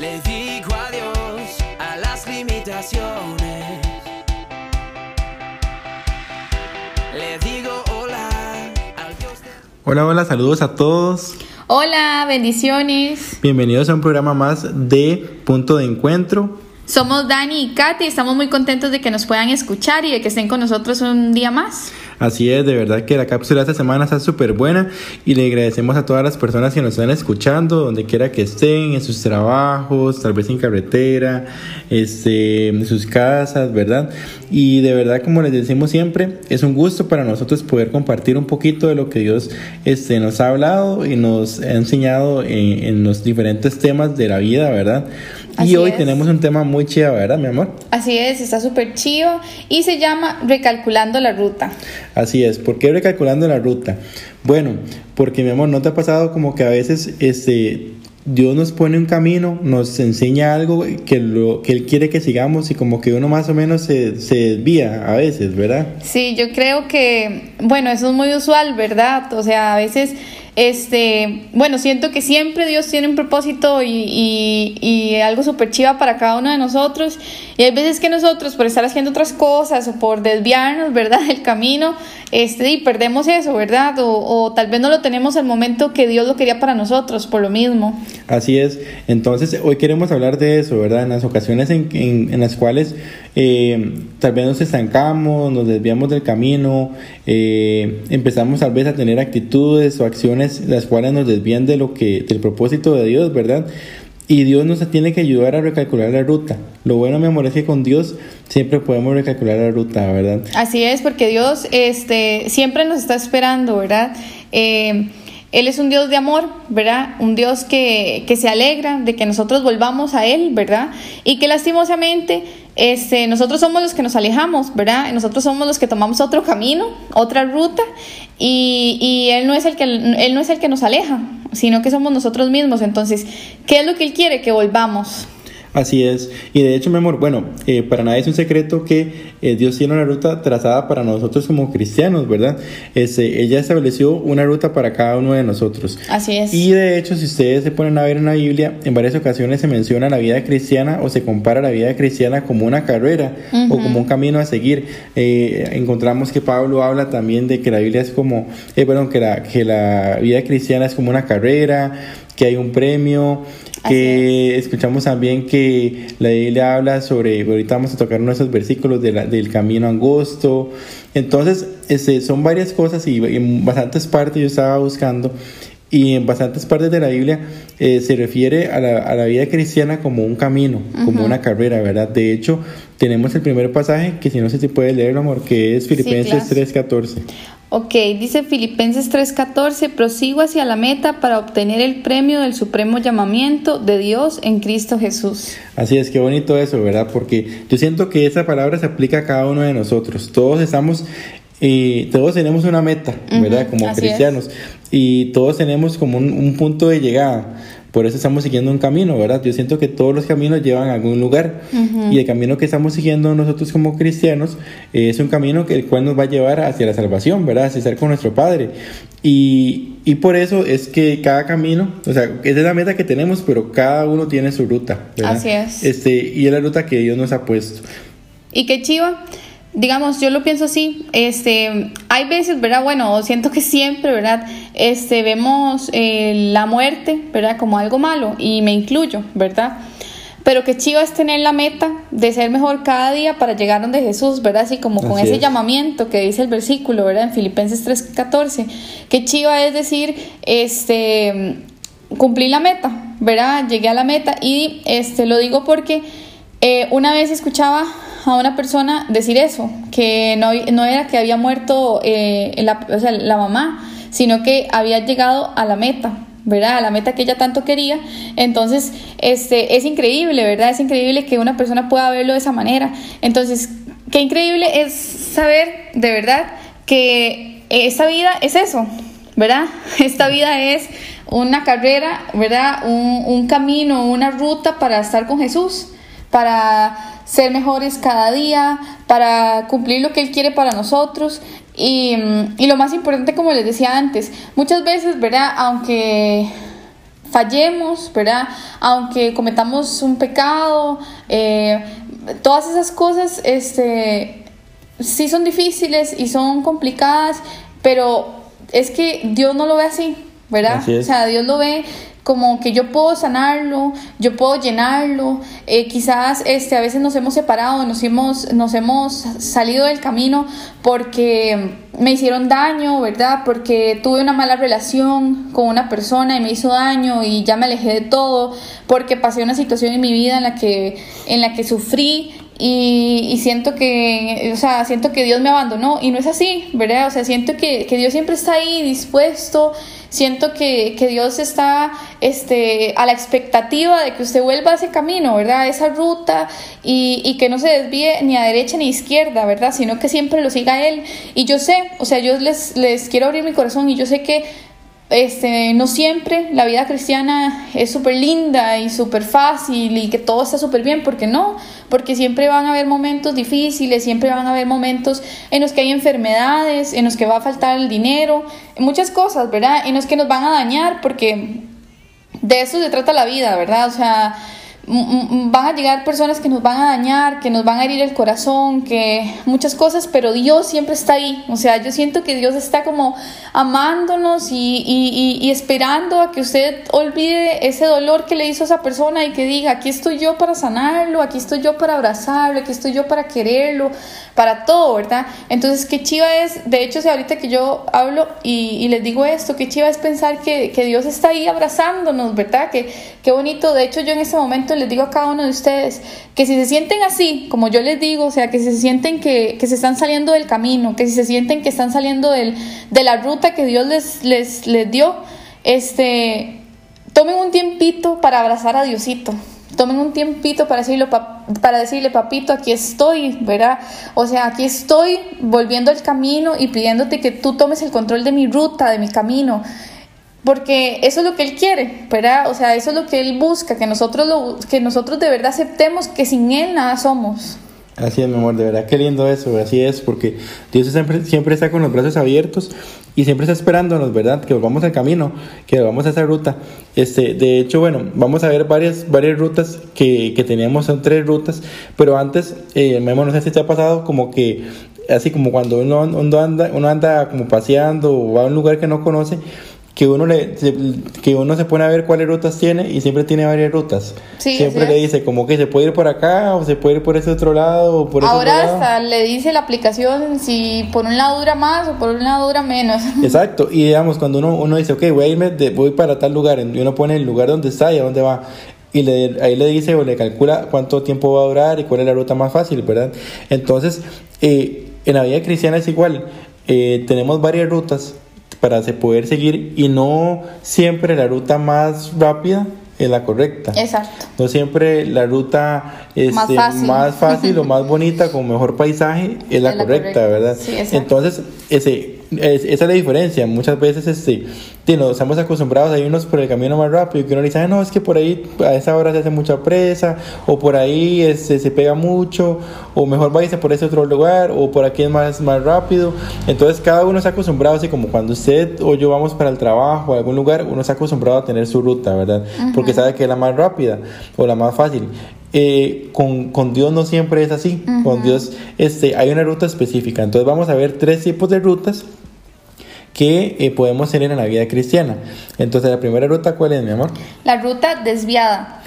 Le digo adiós a las limitaciones. Le digo hola al Dios de... Hola, hola, saludos a todos. Hola, bendiciones. Bienvenidos a un programa más de Punto de Encuentro. Somos Dani y Katy, estamos muy contentos de que nos puedan escuchar y de que estén con nosotros un día más. Así es, de verdad que la cápsula de esta semana está súper buena y le agradecemos a todas las personas que nos están escuchando, donde quiera que estén, en sus trabajos, tal vez en carretera, este, en sus casas, ¿verdad? Y de verdad, como les decimos siempre, es un gusto para nosotros poder compartir un poquito de lo que Dios este, nos ha hablado y nos ha enseñado en, en los diferentes temas de la vida, ¿verdad? Así y hoy es. tenemos un tema muy chido, ¿verdad, mi amor? Así es, está súper chido y se llama Recalculando la Ruta. Así es, ¿por qué recalculando la ruta? Bueno, porque mi amor, ¿no te ha pasado como que a veces este, Dios nos pone un camino, nos enseña algo que, lo, que Él quiere que sigamos y como que uno más o menos se, se desvía a veces, ¿verdad? Sí, yo creo que, bueno, eso es muy usual, ¿verdad? O sea, a veces, este, bueno, siento que siempre Dios tiene un propósito y, y, y algo súper chiva para cada uno de nosotros. Y hay veces que nosotros, por estar haciendo otras cosas o por desviarnos, ¿verdad?, del camino, este, y perdemos eso, ¿verdad? O, o tal vez no lo tenemos al momento que Dios lo quería para nosotros, por lo mismo. Así es, entonces hoy queremos hablar de eso, ¿verdad? En las ocasiones en, en, en las cuales eh, tal vez nos estancamos, nos desviamos del camino, eh, empezamos tal vez a tener actitudes o acciones las cuales nos desvían de lo que, del propósito de Dios, ¿verdad? Y Dios nos tiene que ayudar a recalcular la ruta. Lo bueno, mi amor, es que con Dios siempre podemos recalcular la ruta, ¿verdad? Así es, porque Dios este, siempre nos está esperando, ¿verdad? Eh, él es un Dios de amor, ¿verdad? Un Dios que, que, se alegra de que nosotros volvamos a Él, ¿verdad? Y que lastimosamente este, nosotros somos los que nos alejamos, ¿verdad? Nosotros somos los que tomamos otro camino, otra ruta, y, y Él, no es el que, él no es el que nos aleja, sino que somos nosotros mismos. Entonces, ¿qué es lo que Él quiere? Que volvamos. Así es. Y de hecho, mi amor, bueno, eh, para nadie es un secreto que eh, Dios tiene una ruta trazada para nosotros como cristianos, ¿verdad? Este, ella estableció una ruta para cada uno de nosotros. Así es. Y de hecho, si ustedes se ponen a ver en la Biblia, en varias ocasiones se menciona la vida cristiana o se compara la vida cristiana como una carrera uh -huh. o como un camino a seguir. Eh, encontramos que Pablo habla también de que la Biblia es como, eh, perdón, que la, que la vida cristiana es como una carrera, que hay un premio, que escuchamos también que la Biblia habla sobre, ahorita vamos a tocar esos versículos de la, del camino angosto. Entonces, este, son varias cosas y en bastantes partes yo estaba buscando y en bastantes partes de la Biblia eh, se refiere a la, a la, vida cristiana como un camino, uh -huh. como una carrera, ¿verdad? De hecho, tenemos el primer pasaje que si no sé si puede leerlo, amor, que es Filipenses sí, 3.14. Ok, dice Filipenses 3:14, prosigo hacia la meta para obtener el premio del supremo llamamiento de Dios en Cristo Jesús. Así es, qué bonito eso, ¿verdad? Porque yo siento que esa palabra se aplica a cada uno de nosotros. Todos estamos y todos tenemos una meta, ¿verdad? Uh -huh, como cristianos. Es. Y todos tenemos como un, un, punto de llegada. Por eso estamos siguiendo un camino, ¿verdad? Yo siento que todos los caminos llevan a algún lugar. Uh -huh. Y el camino que estamos siguiendo nosotros como cristianos eh, es un camino que el cual nos va a llevar hacia la salvación, ¿verdad? Hacia estar con nuestro Padre. Y, y por eso es que cada camino, o sea, esa es la meta que tenemos, pero cada uno tiene su ruta, ¿verdad? Así es. Este, y es la ruta que Dios nos ha puesto. Y qué chiva digamos, yo lo pienso así, este, hay veces, ¿verdad? Bueno, siento que siempre, ¿verdad? Este, vemos eh, la muerte, ¿verdad? Como algo malo, y me incluyo, ¿verdad? Pero que chiva es tener la meta de ser mejor cada día para llegar donde Jesús, ¿verdad? Así como con Así ese es. llamamiento que dice el versículo, ¿verdad? En Filipenses 3:14. Que chiva es decir, este, cumplí la meta, ¿verdad? Llegué a la meta y este, lo digo porque eh, una vez escuchaba a una persona decir eso, que no, no era que había muerto eh, la, o sea, la mamá, sino que había llegado a la meta, ¿verdad? A la meta que ella tanto quería. Entonces, este, es increíble, ¿verdad? Es increíble que una persona pueda verlo de esa manera. Entonces, qué increíble es saber de verdad que esta vida es eso, ¿verdad? Esta vida es una carrera, ¿verdad? Un, un camino, una ruta para estar con Jesús, para ser mejores cada día, para cumplir lo que Él quiere para nosotros. Y, y, lo más importante, como les decía antes, muchas veces, ¿verdad? Aunque fallemos, ¿verdad? Aunque cometamos un pecado, eh, todas esas cosas, este, sí son difíciles y son complicadas, pero es que Dios no lo ve así, ¿verdad? O sea, Dios lo ve como que yo puedo sanarlo, yo puedo llenarlo, eh, quizás este, a veces nos hemos separado, nos hemos, nos hemos salido del camino porque me hicieron daño, ¿verdad? Porque tuve una mala relación con una persona y me hizo daño y ya me alejé de todo, porque pasé una situación en mi vida en la que, en la que sufrí y, siento que, o sea, siento que Dios me abandonó y no es así, ¿verdad? O sea, siento que, que Dios siempre está ahí dispuesto Siento que, Dios está este, a la expectativa de que usted vuelva a ese camino, ¿verdad? A esa ruta y, y, que no se desvíe ni a derecha ni a izquierda, ¿verdad? Sino que siempre lo siga Él. Y yo sé, o sea, yo les, les quiero abrir mi corazón y yo sé que este, no siempre la vida cristiana es súper linda y súper fácil y que todo está súper bien, porque no, porque siempre van a haber momentos difíciles, siempre van a haber momentos en los que hay enfermedades, en los que va a faltar el dinero, muchas cosas, ¿verdad? En los que nos van a dañar, porque de eso se trata la vida, ¿verdad? O sea, van a llegar personas que nos van a dañar, que nos van a herir el corazón, que muchas cosas, pero Dios siempre está ahí. O sea, yo siento que Dios está como amándonos y, y, esperando a que usted olvide ese dolor que le hizo esa persona y que diga, aquí estoy yo para sanarlo, aquí estoy yo para abrazarlo, aquí estoy yo para quererlo, para todo, ¿verdad? Entonces, qué chiva es, de hecho, si ahorita que yo hablo y, y les digo esto, qué chiva es pensar que, que Dios está ahí abrazándonos, ¿verdad? Que, qué bonito, de hecho yo en ese momento les digo a cada uno de ustedes que si se sienten así, como yo les digo, o sea, que si se sienten que, que se están saliendo del camino, que si se sienten que están saliendo del, de la ruta que Dios les, les, les dio, este, tomen un tiempito para abrazar a Diosito. Tomen un tiempito para decirle, para decirle, papito, aquí estoy, ¿verdad? O sea, aquí estoy volviendo al camino y pidiéndote que tú tomes el control de mi ruta, de mi camino porque eso es lo que él quiere, ¿verdad? O sea, eso es lo que él busca, que nosotros, lo, que nosotros de verdad aceptemos que sin él nada somos. Así es, mi amor, de verdad, qué lindo eso, así es, porque Dios siempre, siempre está con los brazos abiertos y siempre está esperándonos, ¿verdad? Que vamos al camino, que vamos a esa ruta. Este, de hecho, bueno, vamos a ver varias, varias rutas que, que teníamos, son tres rutas, pero antes, eh, Memo, no sé si te ha pasado como que, así como cuando uno, uno, anda, uno anda como paseando o va a un lugar que no conoce, que uno le que uno se pone a ver cuáles rutas tiene y siempre tiene varias rutas. siempre le dice como que se puede ir por acá o se puede ir por ese otro lado o por Ahora hasta le dice la aplicación si por un lado dura más o por un lado dura menos. Exacto, y digamos cuando uno, uno dice, ok, voy a irme, de, voy para tal lugar, y uno pone el lugar donde está y a dónde va. Y le, ahí le dice o le calcula cuánto tiempo va a durar y cuál es la ruta más fácil, ¿verdad? Entonces, eh, en la vida cristiana es igual. Eh, tenemos varias rutas para poder seguir y no siempre la ruta más rápida es la correcta. Exacto. No siempre la ruta este, más, fácil. o más bonita con mejor paisaje es la, correcta, ¿verdad? Sí, Entonces, ese esa es la diferencia. Muchas veces este, nos estamos acostumbrados a irnos por el camino más rápido. Que uno dice, no, es que por ahí a esa hora se hace mucha presa, o por ahí este, se pega mucho, o mejor váyase por ese otro lugar, o por aquí es más, más rápido. Entonces, cada uno está acostumbrado, así como cuando usted o yo vamos para el trabajo o algún lugar, uno está acostumbrado a tener su ruta, ¿verdad? Porque sabe que es la más rápida o la más fácil. Eh, con, con, Dios no siempre es así. Con Dios este, hay una ruta específica. Entonces vamos a ver tres tipos de rutas que eh, podemos tener en la vida cristiana. Entonces, la primera ruta, ¿cuál es, mi amor? La ruta desviada,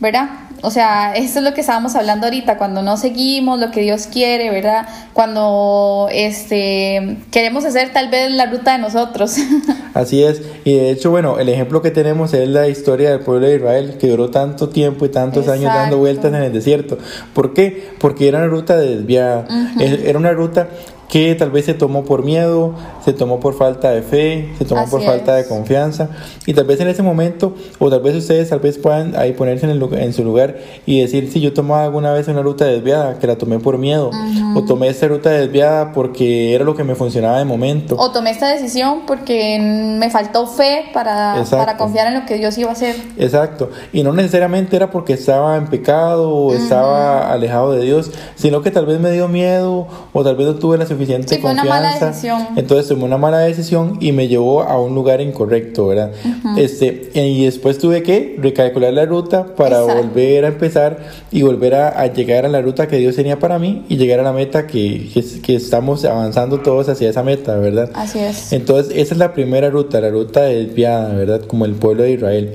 ¿verdad? O sea, eso es lo que estábamos hablando ahorita, cuando no seguimos lo que Dios quiere, ¿verdad? Cuando este, queremos hacer tal vez la ruta de nosotros. Así es, y de hecho, bueno, el ejemplo que tenemos es la historia del pueblo de Israel, que duró tanto tiempo y tantos años dando vueltas en el desierto. ¿Por qué? Porque era una ruta desviada, era una ruta que tal vez se tomó por miedo, se tomó por falta de fe, se tomó por falta de confianza. Y tal vez en ese momento o tal vez ustedes tal vez puedan ahí ponerse en, el, en su lugar y decir si yo tomaba alguna vez una ruta desviada que la tomé por miedo o tomé esta ruta desviada porque era lo que me funcionaba de momento o tomé esta decisión porque me faltó fe para, para confiar en lo que Dios iba a hacer. Exacto. Y no necesariamente era porque estaba en pecado o estaba alejado de Dios sino que tal vez me dio miedo o tal vez no tuve la suficiente confianza. Entonces tomé una mala decisión y me llevó a un lugar incorrecto, ¿verdad? este, y después tuve que recalcular la ruta para volver a empezar y volver a, llegar a la ruta que Dios tenía para mí y llegar a la meta que, que, estamos avanzando todos hacia esa meta, ¿verdad? Así es. Entonces, esa es la primera ruta, la ruta desviada, ¿verdad? Como el pueblo de Israel.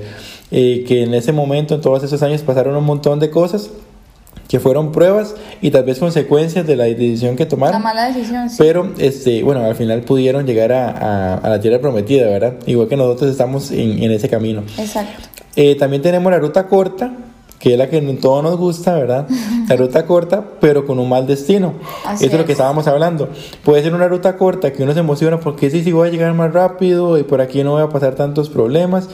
Eh, que en ese momento, en todos esos años, pasaron un montón de cosas que fueron pruebas y tal vez consecuencias de la decisión que tomaron. La mala decisión, sí. Pero, este, bueno, al final pudieron llegar a, a, la tierra prometida, ¿verdad? Igual que nosotros estamos en, en ese camino. Exacto. Eh, también tenemos la ruta corta, que es la que todos nos gusta, ¿verdad? La ruta corta, pero con un mal destino. Eso es lo que estábamos hablando. Puede ser una ruta corta que uno se emociona porque sí, sí voy a llegar más rápido y por aquí no voy a pasar tantos problemas,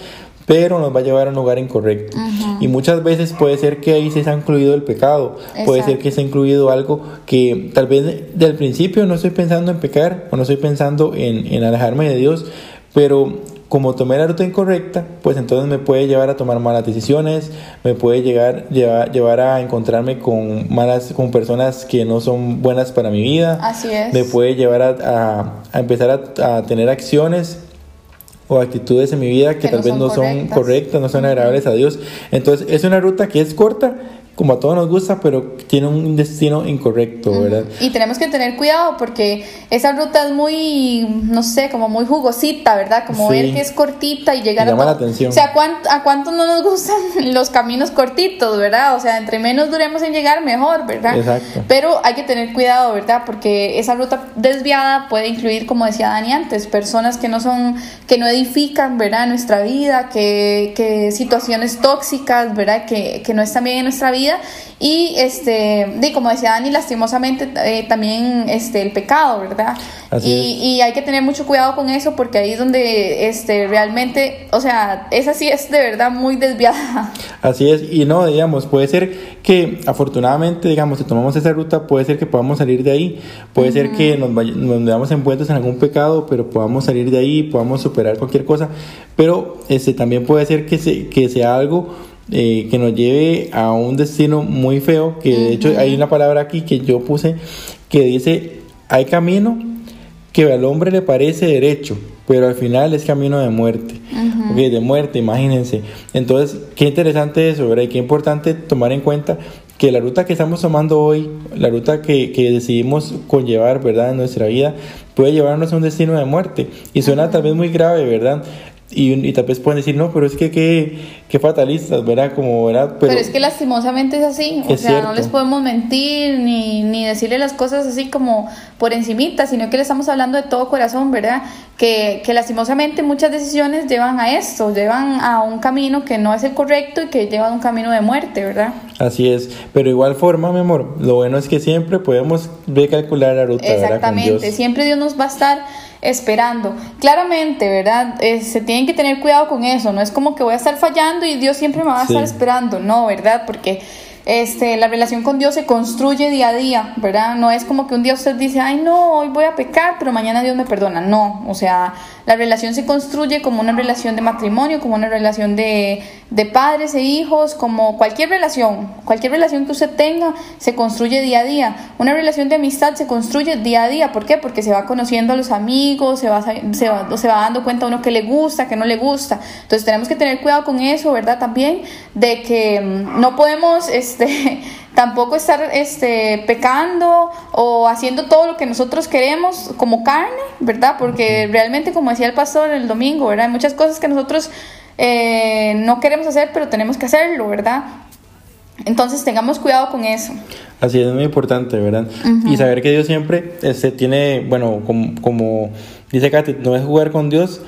pero nos va a llevar a un lugar incorrecto. Y muchas veces puede ser que ahí se ha incluido el pecado, puede ser que se ha incluido algo que tal vez del principio no estoy pensando en pecar o no estoy pensando en, en alejarme de Dios, pero como tomé la ruta incorrecta, pues entonces me puede llevar a tomar malas decisiones, me puede llegar, llevar, llevar a encontrarme con malas, con personas que no son buenas para mi vida. Así es. Me puede llevar a, a, empezar a, a, tener acciones o actitudes en mi vida que, tal vez no son correctas, no son agradables a Dios. Entonces es una ruta que es corta, como a todos nos gusta, pero tiene un destino incorrecto, ¿verdad? Y tenemos que tener cuidado porque esa ruta es muy, no sé, como muy jugosita, ¿verdad? Como ver que es cortita y llegar llama a... la atención. O sea, ¿a cuántos no nos gustan los caminos cortitos, ¿verdad? O sea, entre menos duremos en llegar, mejor, ¿verdad? Exacto. Pero hay que tener cuidado, ¿verdad? Porque esa ruta desviada puede incluir, como decía Dani antes, personas que no son, que no edifican, ¿verdad? Nuestra vida, que, que situaciones tóxicas, ¿verdad? Que, que no están bien en nuestra vida y este, de, como decía Dani, lastimosamente eh, también este, el pecado, ¿verdad? Y, y, hay que tener mucho cuidado con eso porque ahí es donde este, realmente, o sea, esa sí es de verdad muy desviada. Así es, y no, digamos, puede ser que afortunadamente, digamos, si tomamos esa ruta, puede ser que podamos salir de ahí, puede ser que nos, nos veamos envueltos en algún pecado, pero podamos salir de ahí, podamos superar cualquier cosa, pero este, también puede ser que, se, que sea algo eh, que nos lleve a un destino muy feo, que de hecho hay una palabra aquí que yo puse que dice, hay camino que al hombre le parece derecho, pero al final es camino de muerte, de muerte, imagínense. Entonces, qué interesante eso, ¿verdad? Y qué importante tomar en cuenta que la ruta que estamos tomando hoy, la ruta que, que decidimos conllevar, ¿verdad? En nuestra vida, puede llevarnos a un destino de muerte. Y suena tal vez muy grave, ¿verdad? Y, y, tal vez pueden decir, no, pero es que qué, fatalistas, ¿verdad? Como, ¿verdad? Pero, es que lastimosamente es así, o sea, no les podemos mentir ni, ni decirle las cosas así como por encimita, sino que le estamos hablando de todo corazón, ¿verdad? Que, que lastimosamente muchas decisiones llevan a esto, llevan a un camino que no es el correcto y que lleva a un camino de muerte, ¿verdad? Así es, pero igual forma, mi amor, lo bueno es que siempre podemos recalcular la ruta, Exactamente, siempre Dios nos va a estar esperando. Claramente, ¿verdad? Eh, se tienen que tener cuidado con eso, no es como que voy a estar fallando y Dios siempre me va a estar esperando, no, ¿verdad? Porque este, la relación con Dios se construye día a día, ¿verdad? No es como que un día usted dice, ay, no, hoy voy a pecar, pero mañana Dios me perdona. No, o sea, la relación se construye como una relación de matrimonio, como una relación de, de padres e hijos, como cualquier relación, cualquier relación que usted tenga, se construye día a día. Una relación de amistad se construye día a día. ¿Por qué? Porque se va conociendo a los amigos, se va, se va, se va dando cuenta a uno que le gusta, que no le gusta. Entonces tenemos que tener cuidado con eso, ¿verdad? También de que mm, no podemos... Este, tampoco estar este, pecando o haciendo todo lo que nosotros queremos como carne, ¿verdad? Porque realmente, como decía el pastor el domingo, ¿verdad? Hay muchas cosas que nosotros eh, no queremos hacer, pero tenemos que hacerlo, ¿verdad? Entonces tengamos cuidado con eso. Así es, muy importante, ¿verdad? Y saber que Dios siempre este, tiene, bueno, como, como dice Katy, no es jugar con Dios,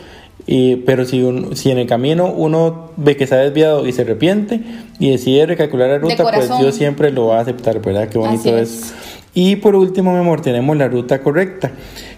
y, pero si, si en el camino uno ve que se ha desviado y se arrepiente y decide recalcular la ruta, pues Dios siempre lo va a aceptar, ¿verdad? Qué bonito es. Y por último, mi amor, tenemos la ruta correcta,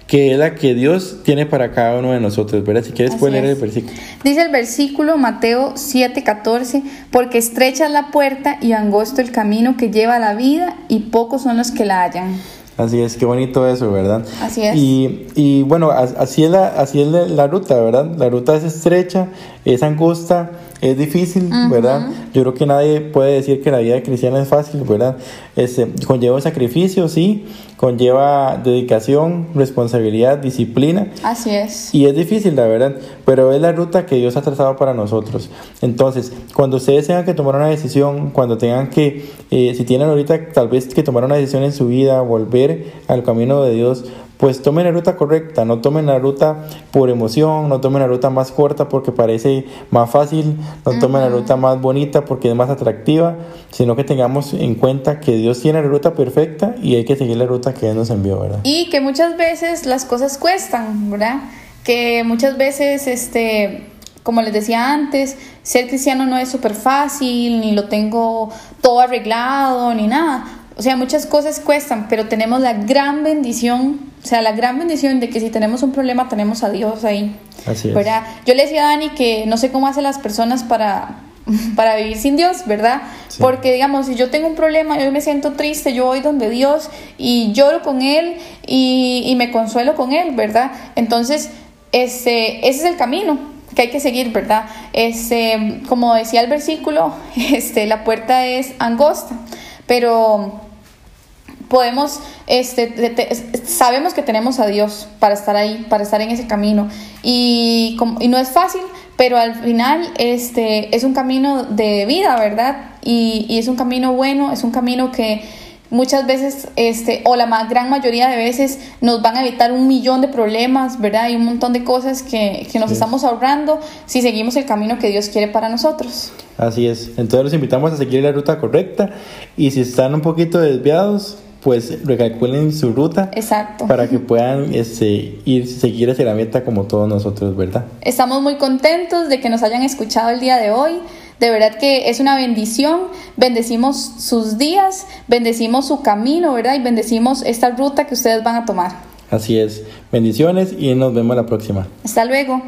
que es la que Dios tiene para cada uno de nosotros, ¿verdad? Si quieres, puedes leer el versículo. Dice el versículo Mateo 7:14, porque estrecha es la puerta y angosto el camino que lleva a la vida y pocos son los que la hallan. Así es, qué bonito eso, ¿verdad? Así es. Y, y bueno, así es, la, así es la, ruta, ¿verdad? La ruta es estrecha, es angosta, es difícil, ¿verdad? Yo creo que nadie puede decir que la vida cristiana es fácil, ¿verdad? Este, conlleva sacrificio, sí, conlleva dedicación, responsabilidad, disciplina. Así es. Y es difícil, la verdad, pero es la ruta que Dios ha trazado para nosotros. Entonces, cuando ustedes tengan que tomar una decisión, cuando tengan que, eh, si tienen ahorita tal vez que tomar una decisión en su vida, volver al camino de Dios, pues tomen la ruta correcta, no tomen la ruta por emoción, no tomen la ruta más corta porque parece más fácil, no tomen la ruta más bonita porque es más atractiva, sino que tengamos en cuenta que Dios tiene la ruta perfecta y hay que seguir la ruta que Él nos envió, ¿verdad? Y que muchas veces las cosas cuestan, ¿verdad? Que muchas veces, este, como les decía antes, ser cristiano no es súper fácil, ni lo tengo todo arreglado, ni nada. O sea, muchas cosas cuestan, pero tenemos la gran bendición, o sea, la gran bendición de que si tenemos un problema tenemos a Dios ahí. Así es. ¿verdad? Yo le decía a Dani que no sé cómo hacen las personas para, para vivir sin Dios, ¿verdad? Sí. Porque, digamos, si yo tengo un problema, yo me siento triste, yo voy donde Dios y lloro con Él y, y me consuelo con Él, ¿verdad? Entonces, este, ese es el camino que hay que seguir, ¿verdad? Este, como decía el versículo, este, la puerta es angosta, pero podemos, este, te- te- sabemos que tenemos a Dios para estar ahí, para estar en ese camino. Y, como- y no es fácil, pero al final este, es un camino de vida, ¿verdad? Y, y es un camino bueno, es un camino que muchas veces, este, o la ma- gran mayoría de veces, nos van a evitar un millón de problemas, ¿verdad? Y un montón de cosas que, que nos Sí. estamos ahorrando si seguimos el camino que Dios quiere para nosotros. Así es. Entonces los invitamos a seguir la ruta correcta y si están un poquito desviados, pues recalculen su ruta Exacto. para que puedan este, ir seguir hacia la meta como todos nosotros, ¿verdad? Estamos muy contentos de que nos hayan escuchado el día de hoy. De verdad que es una bendición. Bendecimos sus días, bendecimos su camino, ¿verdad? Y bendecimos esta ruta que ustedes van a tomar. Así es. Bendiciones y nos vemos la próxima. Hasta luego.